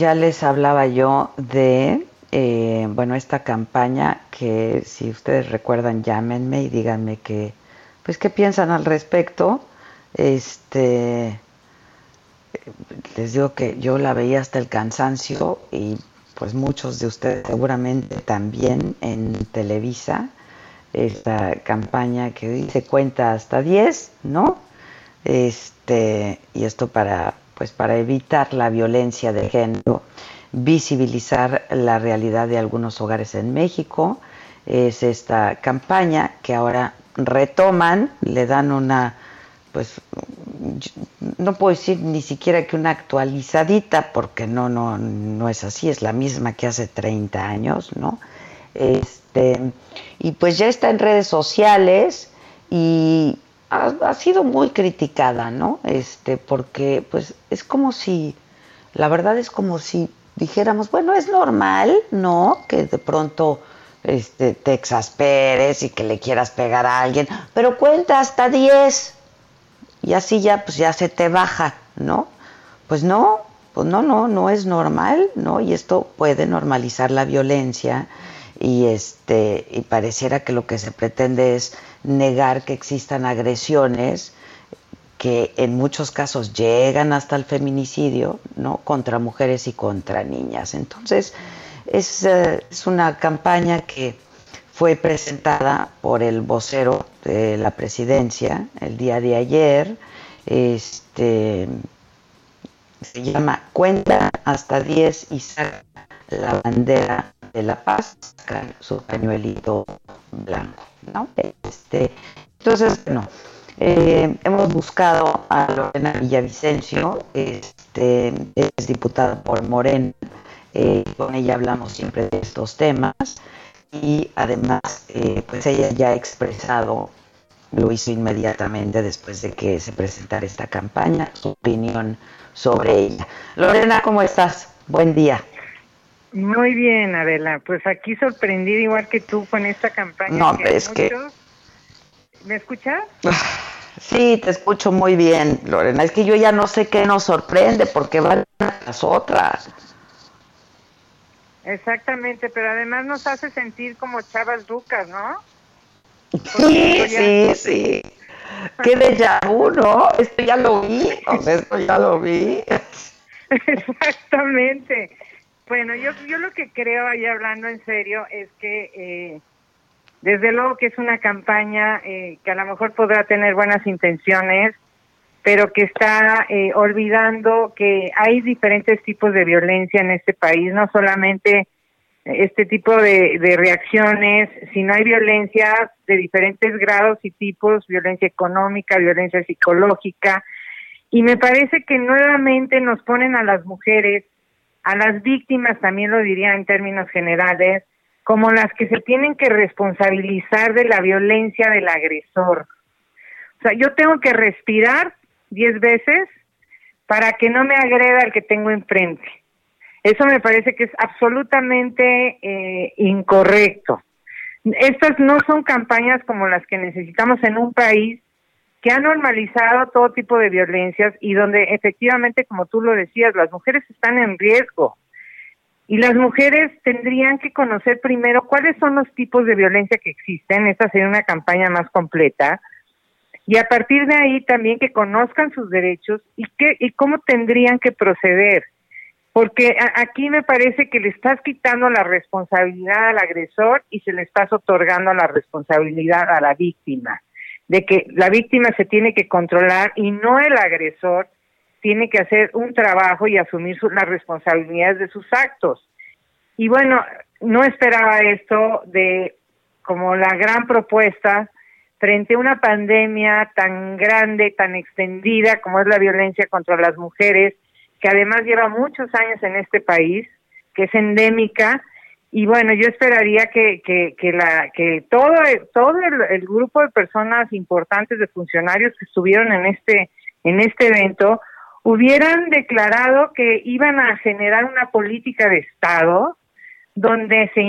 Ya les hablaba yo de, eh, bueno, esta campaña que si ustedes recuerdan, llámenme y díganme que, pues, qué piensan al respecto. Este, les digo que yo la veía hasta el cansancio y pues muchos de ustedes seguramente también en Televisa, esta campaña que dice cuenta hasta 10, ¿no? Este, y esto para pues para evitar la violencia de género, visibilizar la realidad de algunos hogares en México. Es esta campaña que ahora retoman, le dan una, pues, no puedo decir ni siquiera que una actualizadita, porque no, no, no es así, es la misma que hace 30 años, ¿no? Este, y pues ya está en redes sociales y ha, sido muy criticada, ¿no? Este, porque pues es como si, la verdad es como si dijéramos, bueno, es normal, ¿no? Que de pronto este, te exasperes y que le quieras pegar a alguien, pero cuenta hasta 10 y así ya, pues ya se te baja, ¿no? Pues no, pues no, no, no es normal, ¿no? Y esto puede normalizar la violencia y este y pareciera que lo que se pretende es negar que existan agresiones que en muchos casos llegan hasta el feminicidio, ¿no? contra mujeres y contra niñas. Entonces, es, eh, es una campaña que fue presentada por el vocero de la presidencia el día de ayer. Este se llama Cuenta hasta 10 y saca la bandera de la paz, su pañuelito blanco. ¿no? Este, entonces, bueno, eh, hemos buscado a Lorena Villavicencio, este, es diputada por Morena, eh, con ella hablamos siempre de estos temas y además, eh, pues ella ya ha expresado, lo hizo inmediatamente después de que se presentara esta campaña, su opinión sobre ella. Lorena, ¿cómo estás? Buen día. Muy bien, Adela. Pues aquí sorprendida igual que tú con esta campaña. No, es que... ¿Me escuchas? Sí, te escucho muy bien, Lorena. Es que yo ya no sé qué nos sorprende porque van las otras. Exactamente, pero además nos hace sentir como chavas ducas, ¿no? sí, sí, sí. Qué de vu, ¿no? Esto ya lo vi, esto ya lo vi. Exactamente. Bueno, yo, yo lo que creo, ahí hablando en serio, es que eh, desde luego que es una campaña eh, que a lo mejor podrá tener buenas intenciones, pero que está eh, olvidando que hay diferentes tipos de violencia en este país, no solamente este tipo de, de reacciones, sino hay violencia de diferentes grados y tipos, violencia económica, violencia psicológica, y me parece que nuevamente nos ponen a las mujeres a las víctimas, también lo diría en términos generales, como las que se tienen que responsabilizar de la violencia del agresor. O sea, yo tengo que respirar diez veces para que no me agreda el que tengo enfrente. Eso me parece que es absolutamente eh, incorrecto. Estas no son campañas como las que necesitamos en un país que ha normalizado todo tipo de violencias y donde efectivamente, como tú lo decías, las mujeres están en riesgo. Y las mujeres tendrían que conocer primero cuáles son los tipos de violencia que existen. Esta sería una campaña más completa. Y a partir de ahí también que conozcan sus derechos y, qué, y cómo tendrían que proceder. Porque aquí me parece que le estás quitando la responsabilidad al agresor y se le estás otorgando la responsabilidad a la víctima de que la víctima se tiene que controlar y no el agresor tiene que hacer un trabajo y asumir las responsabilidades de sus actos. Y bueno, no esperaba esto de como la gran propuesta frente a una pandemia tan grande, tan extendida como es la violencia contra las mujeres, que además lleva muchos años en este país, que es endémica y bueno, yo esperaría que, que, que, la, que todo, todo el, grupo de personas importantes, de funcionarios que estuvieron en este, en este evento, hubieran declarado que iban a generar una política de Estado donde se,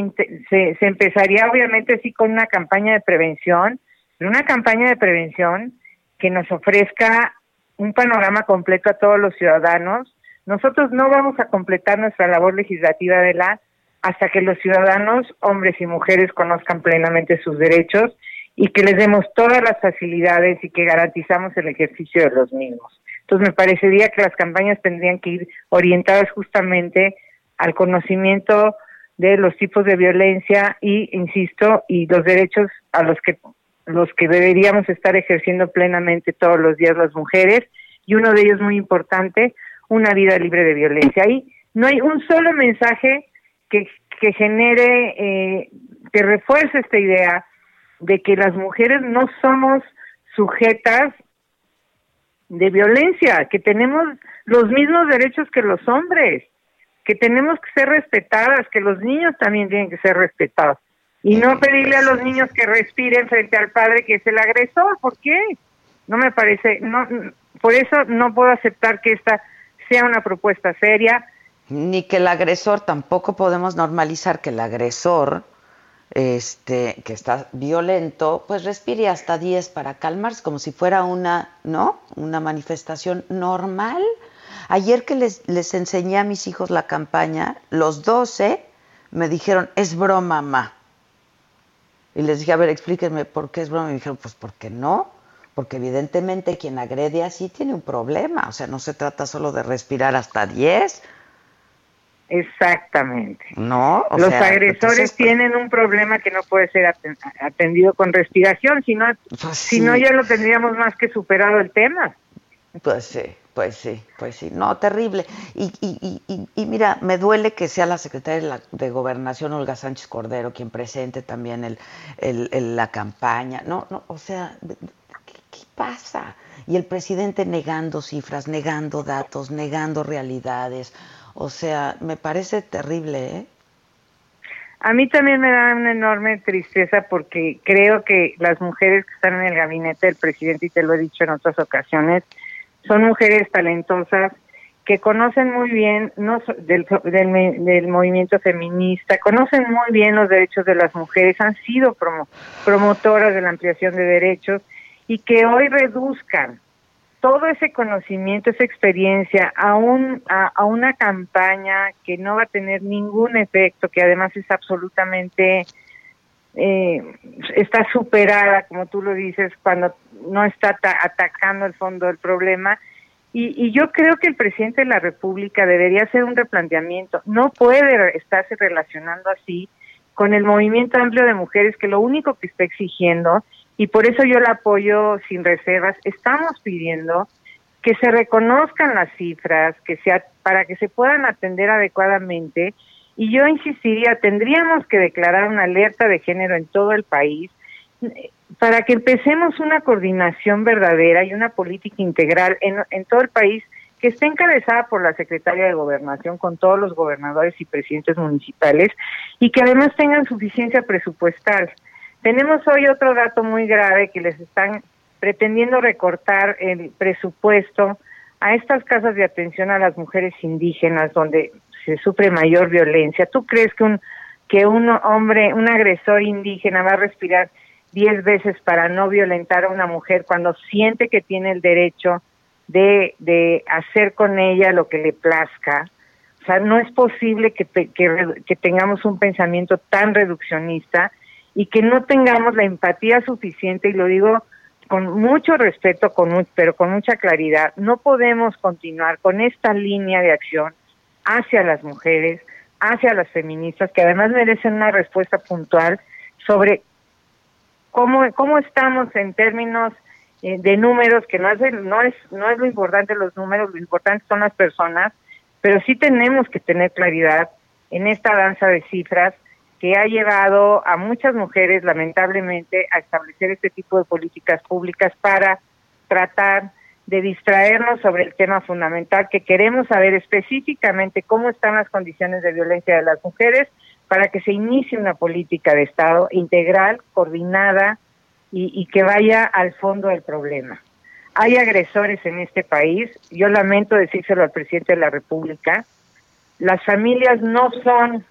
se, se empezaría obviamente sí con una campaña de prevención, una campaña de prevención que nos ofrezca un panorama completo a todos los ciudadanos. Nosotros no vamos a completar nuestra labor legislativa de la hasta que los ciudadanos, hombres y mujeres, conozcan plenamente sus derechos y que les demos todas las facilidades y que garantizamos el ejercicio de los mismos. Entonces me parecería que las campañas tendrían que ir orientadas justamente al conocimiento de los tipos de violencia y, insisto, y los derechos a los que los que deberíamos estar ejerciendo plenamente todos los días las mujeres y uno de ellos muy importante, una vida libre de violencia. Ahí no hay un solo mensaje que, que genere, eh, que refuerce esta idea de que las mujeres no somos sujetas de violencia, que tenemos los mismos derechos que los hombres, que tenemos que ser respetadas, que los niños también tienen que ser respetados. Y no pedirle a los niños que respiren frente al padre que es el agresor, ¿por qué? No me parece, no, por eso no puedo aceptar que esta sea una propuesta seria ni que el agresor, tampoco podemos normalizar que el agresor, este, que está violento, pues respire hasta 10 para calmarse, como si fuera una, ¿no? Una manifestación normal. Ayer que les, les enseñé a mis hijos la campaña, los 12 me dijeron, es broma, mamá. Y les dije, a ver, explíquenme por qué es broma. Y me dijeron, pues porque no, porque evidentemente quien agrede así tiene un problema. O sea, no se trata solo de respirar hasta 10 Exactamente. No, los agresores tienen un problema que no puede ser atendido con respiración, si no, pues si no ya lo tendríamos más que superado el tema. Pues sí, pues sí, pues sí. No, terrible. Y, y, y, y mira, me duele que sea la secretaria de, Gobernación, Olga Sánchez Cordero, quien presente también el, el, la campaña. No, no, o sea, ¿qué pasa? Y el presidente negando cifras, negando datos, negando realidades. O sea, me parece terrible, ¿eh? A mí también me da una enorme tristeza porque creo que las mujeres que están en el gabinete del presidente, y te lo he dicho en otras ocasiones, son mujeres talentosas que conocen muy bien no, del, del, movimiento feminista, conocen muy bien los derechos de las mujeres, han sido promotoras de la ampliación de derechos y que hoy reduzcan todo ese conocimiento, esa experiencia a, un, a, una campaña que no va a tener ningún efecto, que además es absolutamente, eh, está superada, como tú lo dices, cuando no está atacando el fondo del problema. Y, y yo creo que el presidente de la República debería hacer un replanteamiento. No puede estarse relacionando así con el movimiento amplio de mujeres que lo único que está exigiendo y por eso yo la apoyo sin reservas. Estamos pidiendo que se reconozcan las cifras, que sea para que se puedan atender adecuadamente y yo insistiría, tendríamos que declarar una alerta de género en todo el país para que empecemos una coordinación verdadera y una política integral en, en todo el país que esté encabezada por la Secretaria de Gobernación con todos los gobernadores y presidentes municipales y que además tengan suficiencia presupuestal. Tenemos hoy otro dato muy grave que les están pretendiendo recortar el presupuesto a estas casas de atención a las mujeres indígenas donde se sufre mayor violencia. ¿Tú crees que un que un hombre, un agresor indígena va a respirar diez veces para no violentar a una mujer cuando siente que tiene el derecho de, de hacer con ella lo que le plazca? O sea, no es posible que, que, que tengamos un pensamiento tan reduccionista y que no tengamos la empatía suficiente, y lo digo con mucho respeto, con, pero con mucha claridad, no podemos continuar con esta línea de acción hacia las mujeres, hacia las feministas, que además merecen una respuesta puntual sobre cómo, cómo estamos en términos eh, de números, que no es, no, es, no es lo importante los números, lo importante son las personas, pero sí tenemos que tener claridad en esta danza de cifras que ha llevado a muchas mujeres, lamentablemente, a establecer este tipo de políticas públicas para tratar de distraernos sobre el tema fundamental que queremos saber específicamente cómo están las condiciones de violencia de las mujeres para que se inicie una política de Estado integral, coordinada y, que vaya al fondo del problema. Hay agresores en este país, yo lamento decírselo al presidente de la República, las familias no son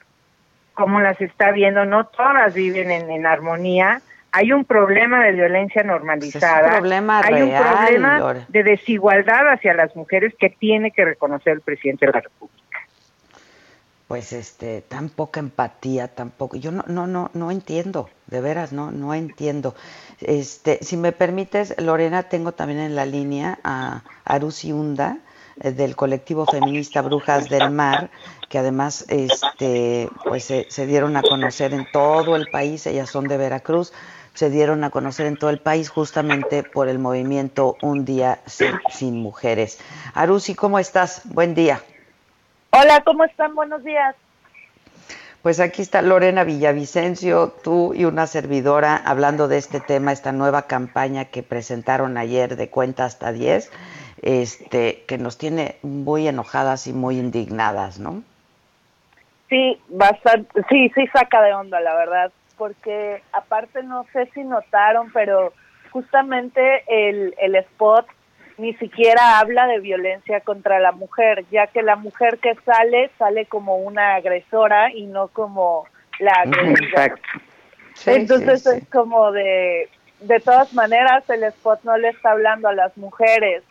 como las está viendo, no todas viven en, en armonía, hay un problema de violencia normalizada, un problema hay un real, problema Lore. de desigualdad hacia las mujeres que tiene que reconocer el presidente de la República. Pues este, tan poca empatía, tampoco. Yo no, no, no, no entiendo, de veras, no, no entiendo. Este, si me permites, Lorena, tengo también en la línea a Arusi Hunda, del colectivo feminista Brujas del Mar, que además este, pues se, se dieron a conocer en todo el país, ellas son de Veracruz, se dieron a conocer en todo el país justamente por el movimiento Un Día Sin, Sin Mujeres. Arusi, ¿cómo estás? Buen día. Hola, ¿cómo están? Buenos días. Pues aquí está Lorena Villavicencio, tú y una servidora hablando de este tema, esta nueva campaña que presentaron ayer de cuenta hasta 10, este, que nos tiene muy enojadas y muy indignadas, ¿no? Sí, bastante, sí, sí saca de onda, la verdad, porque aparte no sé si notaron, pero justamente el, el spot ni siquiera habla de violencia contra la mujer, ya que la mujer que sale sale como una agresora y no como la agredida. Sí, Entonces sí, sí. es como de, de todas maneras el spot no le está hablando a las mujeres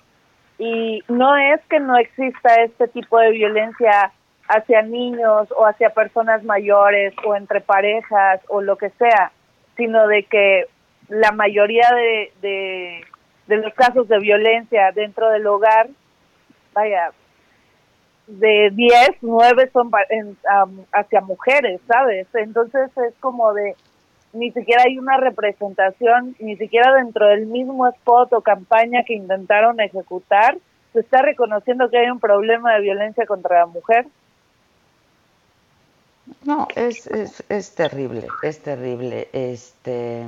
y no es que no exista este tipo de violencia hacia niños o hacia personas mayores o entre parejas o lo que sea, sino de que la mayoría de, de, los casos de violencia dentro del hogar, vaya, de 10, 9 son en, am, hacia mujeres, ¿sabes? Entonces es como de, ni siquiera hay una representación, ni siquiera dentro del mismo spot o campaña que intentaron ejecutar, se está reconociendo que hay un problema de violencia contra la mujer. No, es, es, es terrible, es terrible. Este,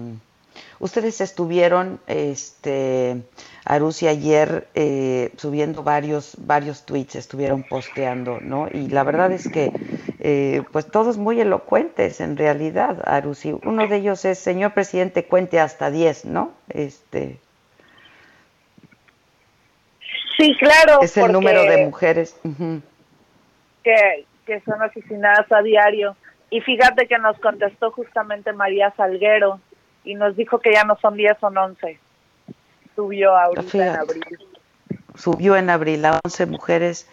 ustedes estuvieron, este, Arusi ayer eh, subiendo varios, varios tweets, estuvieron posteando, ¿no? Y la verdad es que, eh, pues todos muy elocuentes en realidad, Arusi. Uno de ellos es, señor presidente, cuente hasta 10, ¿no? Este, Sí, claro. es el número de mujeres. que, que son asesinadas a diario. Y fíjate que nos contestó justamente María Salguero y nos dijo que ya no son 10, son 11. Subió ahorita en abril. subió en abril a 11 mujeres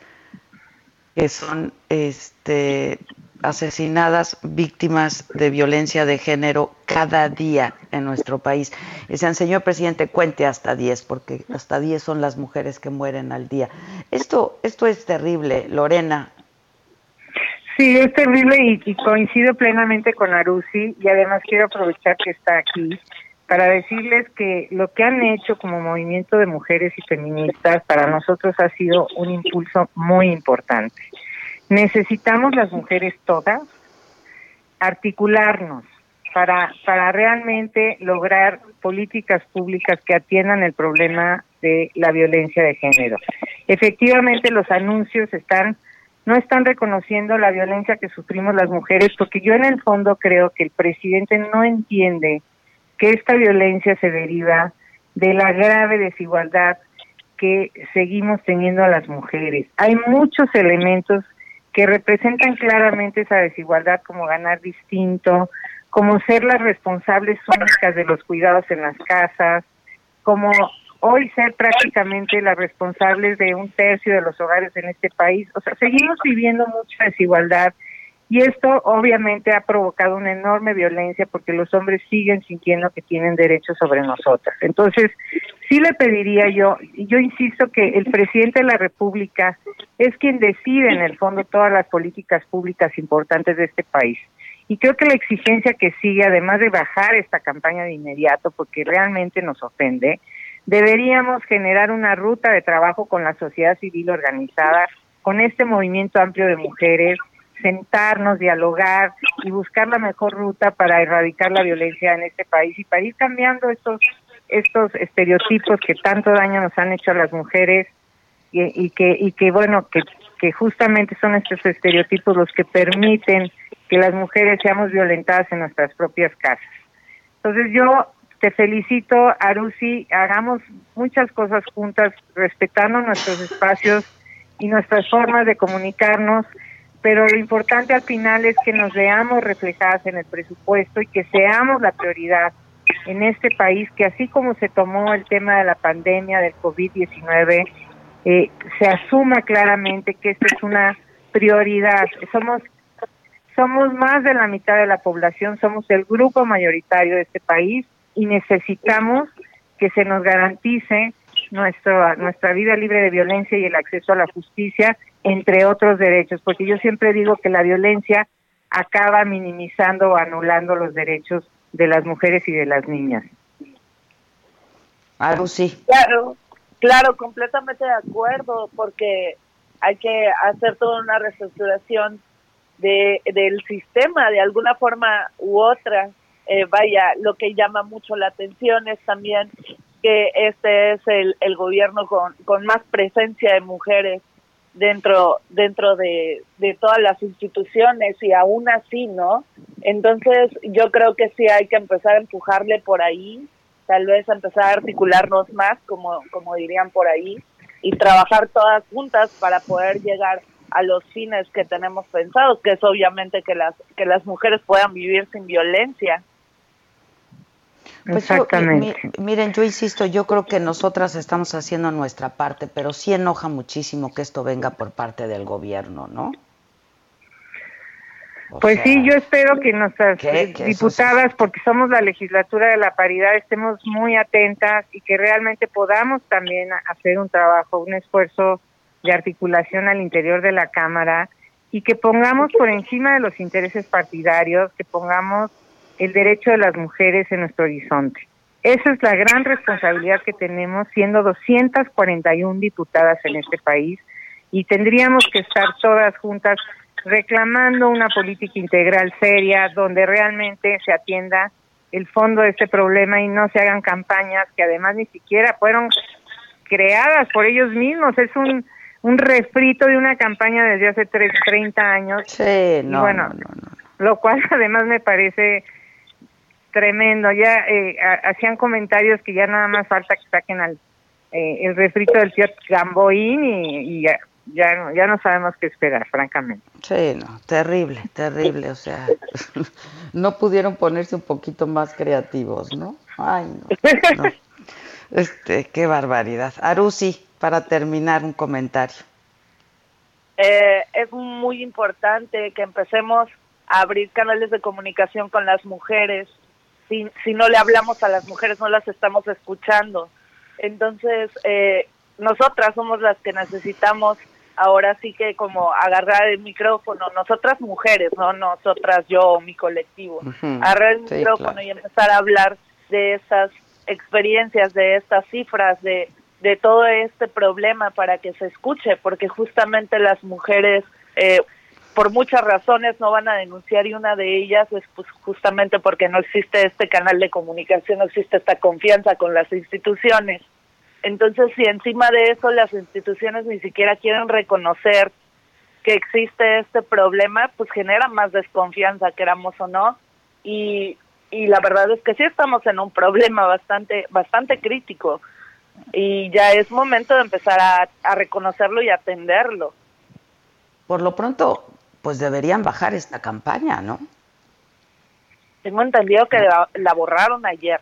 que son este, asesinadas víctimas de violencia de género cada día en nuestro país. Decían, señor presidente, cuente hasta 10, porque hasta 10 son las mujeres que mueren al día. Esto, esto es terrible, Lorena. Sí, es terrible y, y coincido plenamente con Arusi y además quiero aprovechar que está aquí para decirles que lo que han hecho como movimiento de mujeres y feministas para nosotros ha sido un impulso muy importante. Necesitamos las mujeres todas articularnos para, para realmente lograr políticas públicas que atiendan el problema de la violencia de género. Efectivamente, los anuncios están no están reconociendo la violencia que sufrimos las mujeres, porque yo en el fondo creo que el presidente no entiende que esta violencia se deriva de la grave desigualdad que seguimos teniendo a las mujeres. Hay muchos elementos que representan claramente esa desigualdad, como ganar distinto, como ser las responsables únicas de los cuidados en las casas, como hoy ser prácticamente las responsables de un tercio de los hogares en este país. O sea, seguimos viviendo mucha desigualdad y esto obviamente ha provocado una enorme violencia porque los hombres siguen sintiendo que tienen derechos sobre nosotras. Entonces, sí le pediría yo, yo insisto que el presidente de la República es quien decide en el fondo todas las políticas públicas importantes de este país. Y creo que la exigencia que sigue, además de bajar esta campaña de inmediato, porque realmente nos ofende, deberíamos generar una ruta de trabajo con la sociedad civil organizada, con este movimiento amplio de mujeres, sentarnos, dialogar y buscar la mejor ruta para erradicar la violencia en este país y para ir cambiando estos estos estereotipos que tanto daño nos han hecho a las mujeres y, que y que bueno que, que justamente son estos estereotipos los que permiten que las mujeres seamos violentadas en nuestras propias casas. Entonces yo te felicito, Arusi, hagamos muchas cosas juntas, respetando nuestros espacios y nuestras formas de comunicarnos, pero lo importante al final es que nos veamos reflejadas en el presupuesto y que seamos la prioridad en este país, que así como se tomó el tema de la pandemia del COVID-19, eh, se asuma claramente que esta es una prioridad. Somos somos más de la mitad de la población, somos el grupo mayoritario de este país y necesitamos que se nos garantice nuestra nuestra vida libre de violencia y el acceso a la justicia, entre otros derechos, porque yo siempre digo que la violencia acaba minimizando o anulando los derechos de las mujeres y de las niñas. Algo sí. Claro, claro, completamente de acuerdo, porque hay que hacer toda una reestructuración de, del sistema de alguna forma u otra. Eh, vaya, lo que llama mucho la atención es también que este es el, el gobierno con, con más presencia de mujeres dentro dentro de, de todas las instituciones y aún así, ¿no? Entonces yo creo que sí hay que empezar a empujarle por ahí, tal vez empezar a articularnos más, como, como dirían por ahí, y trabajar todas juntas para poder llegar a los fines que tenemos pensados, que es obviamente que las, que las mujeres puedan vivir sin violencia. Pues Exactamente. miren, yo insisto, yo creo que nosotras estamos haciendo nuestra parte, pero sí enoja muchísimo que esto venga por parte del gobierno, ¿no? pues sí, yo espero que nuestras diputadas, porque somos la legislatura de la paridad, estemos muy atentas y que realmente podamos también hacer un trabajo, un esfuerzo de articulación al interior de la Cámara y que pongamos por encima de los intereses partidarios, que pongamos el derecho de las mujeres en nuestro horizonte. Esa es la gran responsabilidad que tenemos siendo 241 diputadas en este país y tendríamos que estar todas juntas reclamando una política integral seria donde realmente se atienda el fondo de este problema y no se hagan campañas que además ni siquiera fueron creadas por ellos mismos. Es un, un refrito de una campaña desde hace 30 años. Sí, no, bueno, lo cual además me parece tremendo. Ya eh, hacían comentarios que ya nada más falta que saquen al eh, el refrito del tío Gamboín y, ya, ya, no, ya no sabemos qué esperar, francamente. Sí, no, terrible, terrible. O sea, no pudieron ponerse un poquito más creativos, ¿no? Ay, no. Este, qué barbaridad. Arusi, para terminar, un comentario. Eh, es muy importante que empecemos a abrir canales de comunicación con las mujeres, si, si no le hablamos a las mujeres, no las estamos escuchando. Entonces, eh, nosotras somos las que necesitamos ahora sí que como agarrar el micrófono, nosotras mujeres, no nosotras yo o mi colectivo, agarrar el micrófono y empezar a hablar de estas experiencias, de estas cifras, de, de todo este problema para que se escuche, porque justamente las mujeres eh, por muchas razones no van a denunciar y una de ellas es pues, justamente porque no existe este canal de comunicación, no existe esta confianza con las instituciones. Entonces, si encima de eso las instituciones ni siquiera quieren reconocer que existe este problema, pues genera más desconfianza, queramos o no. Y, y la verdad es que sí estamos en un problema bastante, bastante crítico. Y ya es momento de empezar a, a reconocerlo y atenderlo. Por lo pronto, pues deberían bajar esta campaña, ¿no? Tengo entendido que la, borraron ayer.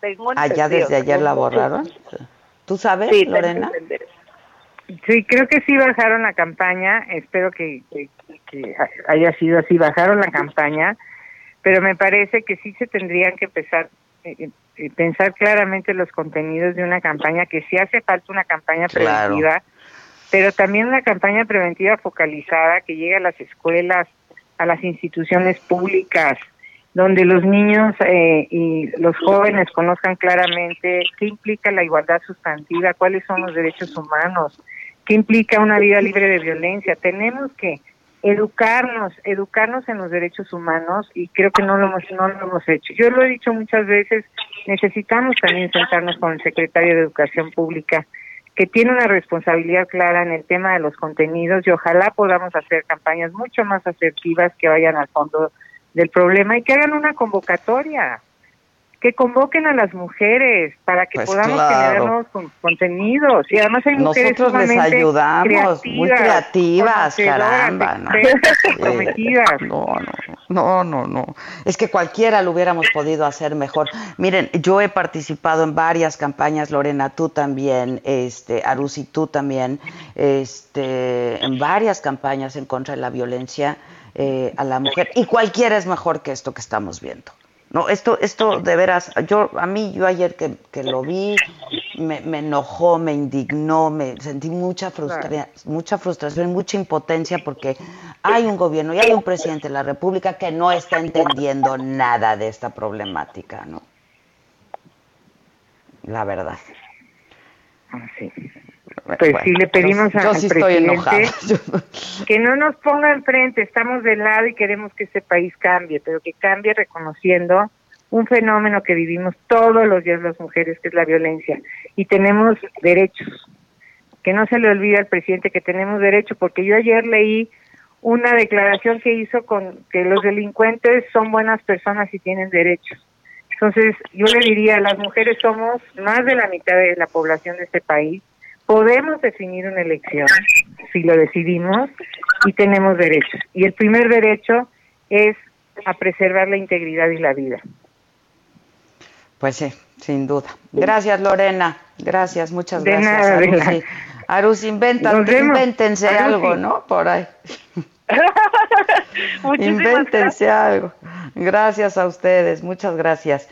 Tengo ¿Ah, ya desde ayer la borraron? ¿Tú sabes, Lorena? Sí, creo que sí bajaron la campaña. Espero que, haya sido así. Bajaron la campaña, pero me parece que sí se tendrían que empezar eh, eh, pensar claramente los contenidos de una campaña, que sí hace falta una campaña preventiva pero también una campaña preventiva focalizada que llegue a las escuelas, a las instituciones públicas, donde los niños eh, y los jóvenes conozcan claramente qué implica la igualdad sustantiva, cuáles son los derechos humanos, qué implica una vida libre de violencia. Tenemos que educarnos, educarnos en los derechos humanos y creo que no lo hemos, no lo hemos hecho. Yo lo he dicho muchas veces necesitamos también sentarnos con el secretario de Educación Pública, que tiene una responsabilidad clara en el tema de los contenidos y ojalá podamos hacer campañas mucho más asertivas que vayan al fondo del problema y que hagan una convocatoria que convoquen a las mujeres para que pues podamos generar nuevos contenidos. Y además hay mujeres Nosotros les ayudamos, muy creativas, caramba. ¿no? no, no, no, no. Es que cualquiera lo hubiéramos podido hacer mejor. Miren, yo he participado en varias campañas, Lorena, tú también, este, Arusi, tú también, este, en varias campañas en contra de la violencia eh, a la mujer. Y cualquiera es mejor que esto que estamos viendo. No, esto, esto de veras, yo, a mí, yo ayer que, que lo vi, me, me, enojó, me indignó, me sentí mucha frustración, mucha frustración, mucha impotencia porque hay un gobierno y hay un presidente de la República que no está entendiendo nada de esta problemática, ¿no? La verdad. Ah, Pues sí le pedimos al presidente que no nos ponga enfrente, estamos de lado y queremos que ese país cambie, pero que cambie reconociendo un fenómeno que vivimos todos los días las mujeres, que es la violencia, y tenemos derechos. Que no se le olvide al presidente que tenemos derechos, porque yo ayer leí una declaración que hizo con que los delincuentes son buenas personas y tienen derechos. Entonces, yo le diría, las mujeres somos más de la mitad de la población de este país, podemos definir una elección si lo decidimos y tenemos derechos. Y el primer derecho es a preservar la integridad y la vida. Pues sí, sin duda. Gracias, Lorena. Gracias, muchas gracias. Arus, invéntense algo, ¿no? Por ahí. invéntense algo. Gracias a ustedes, muchas gracias.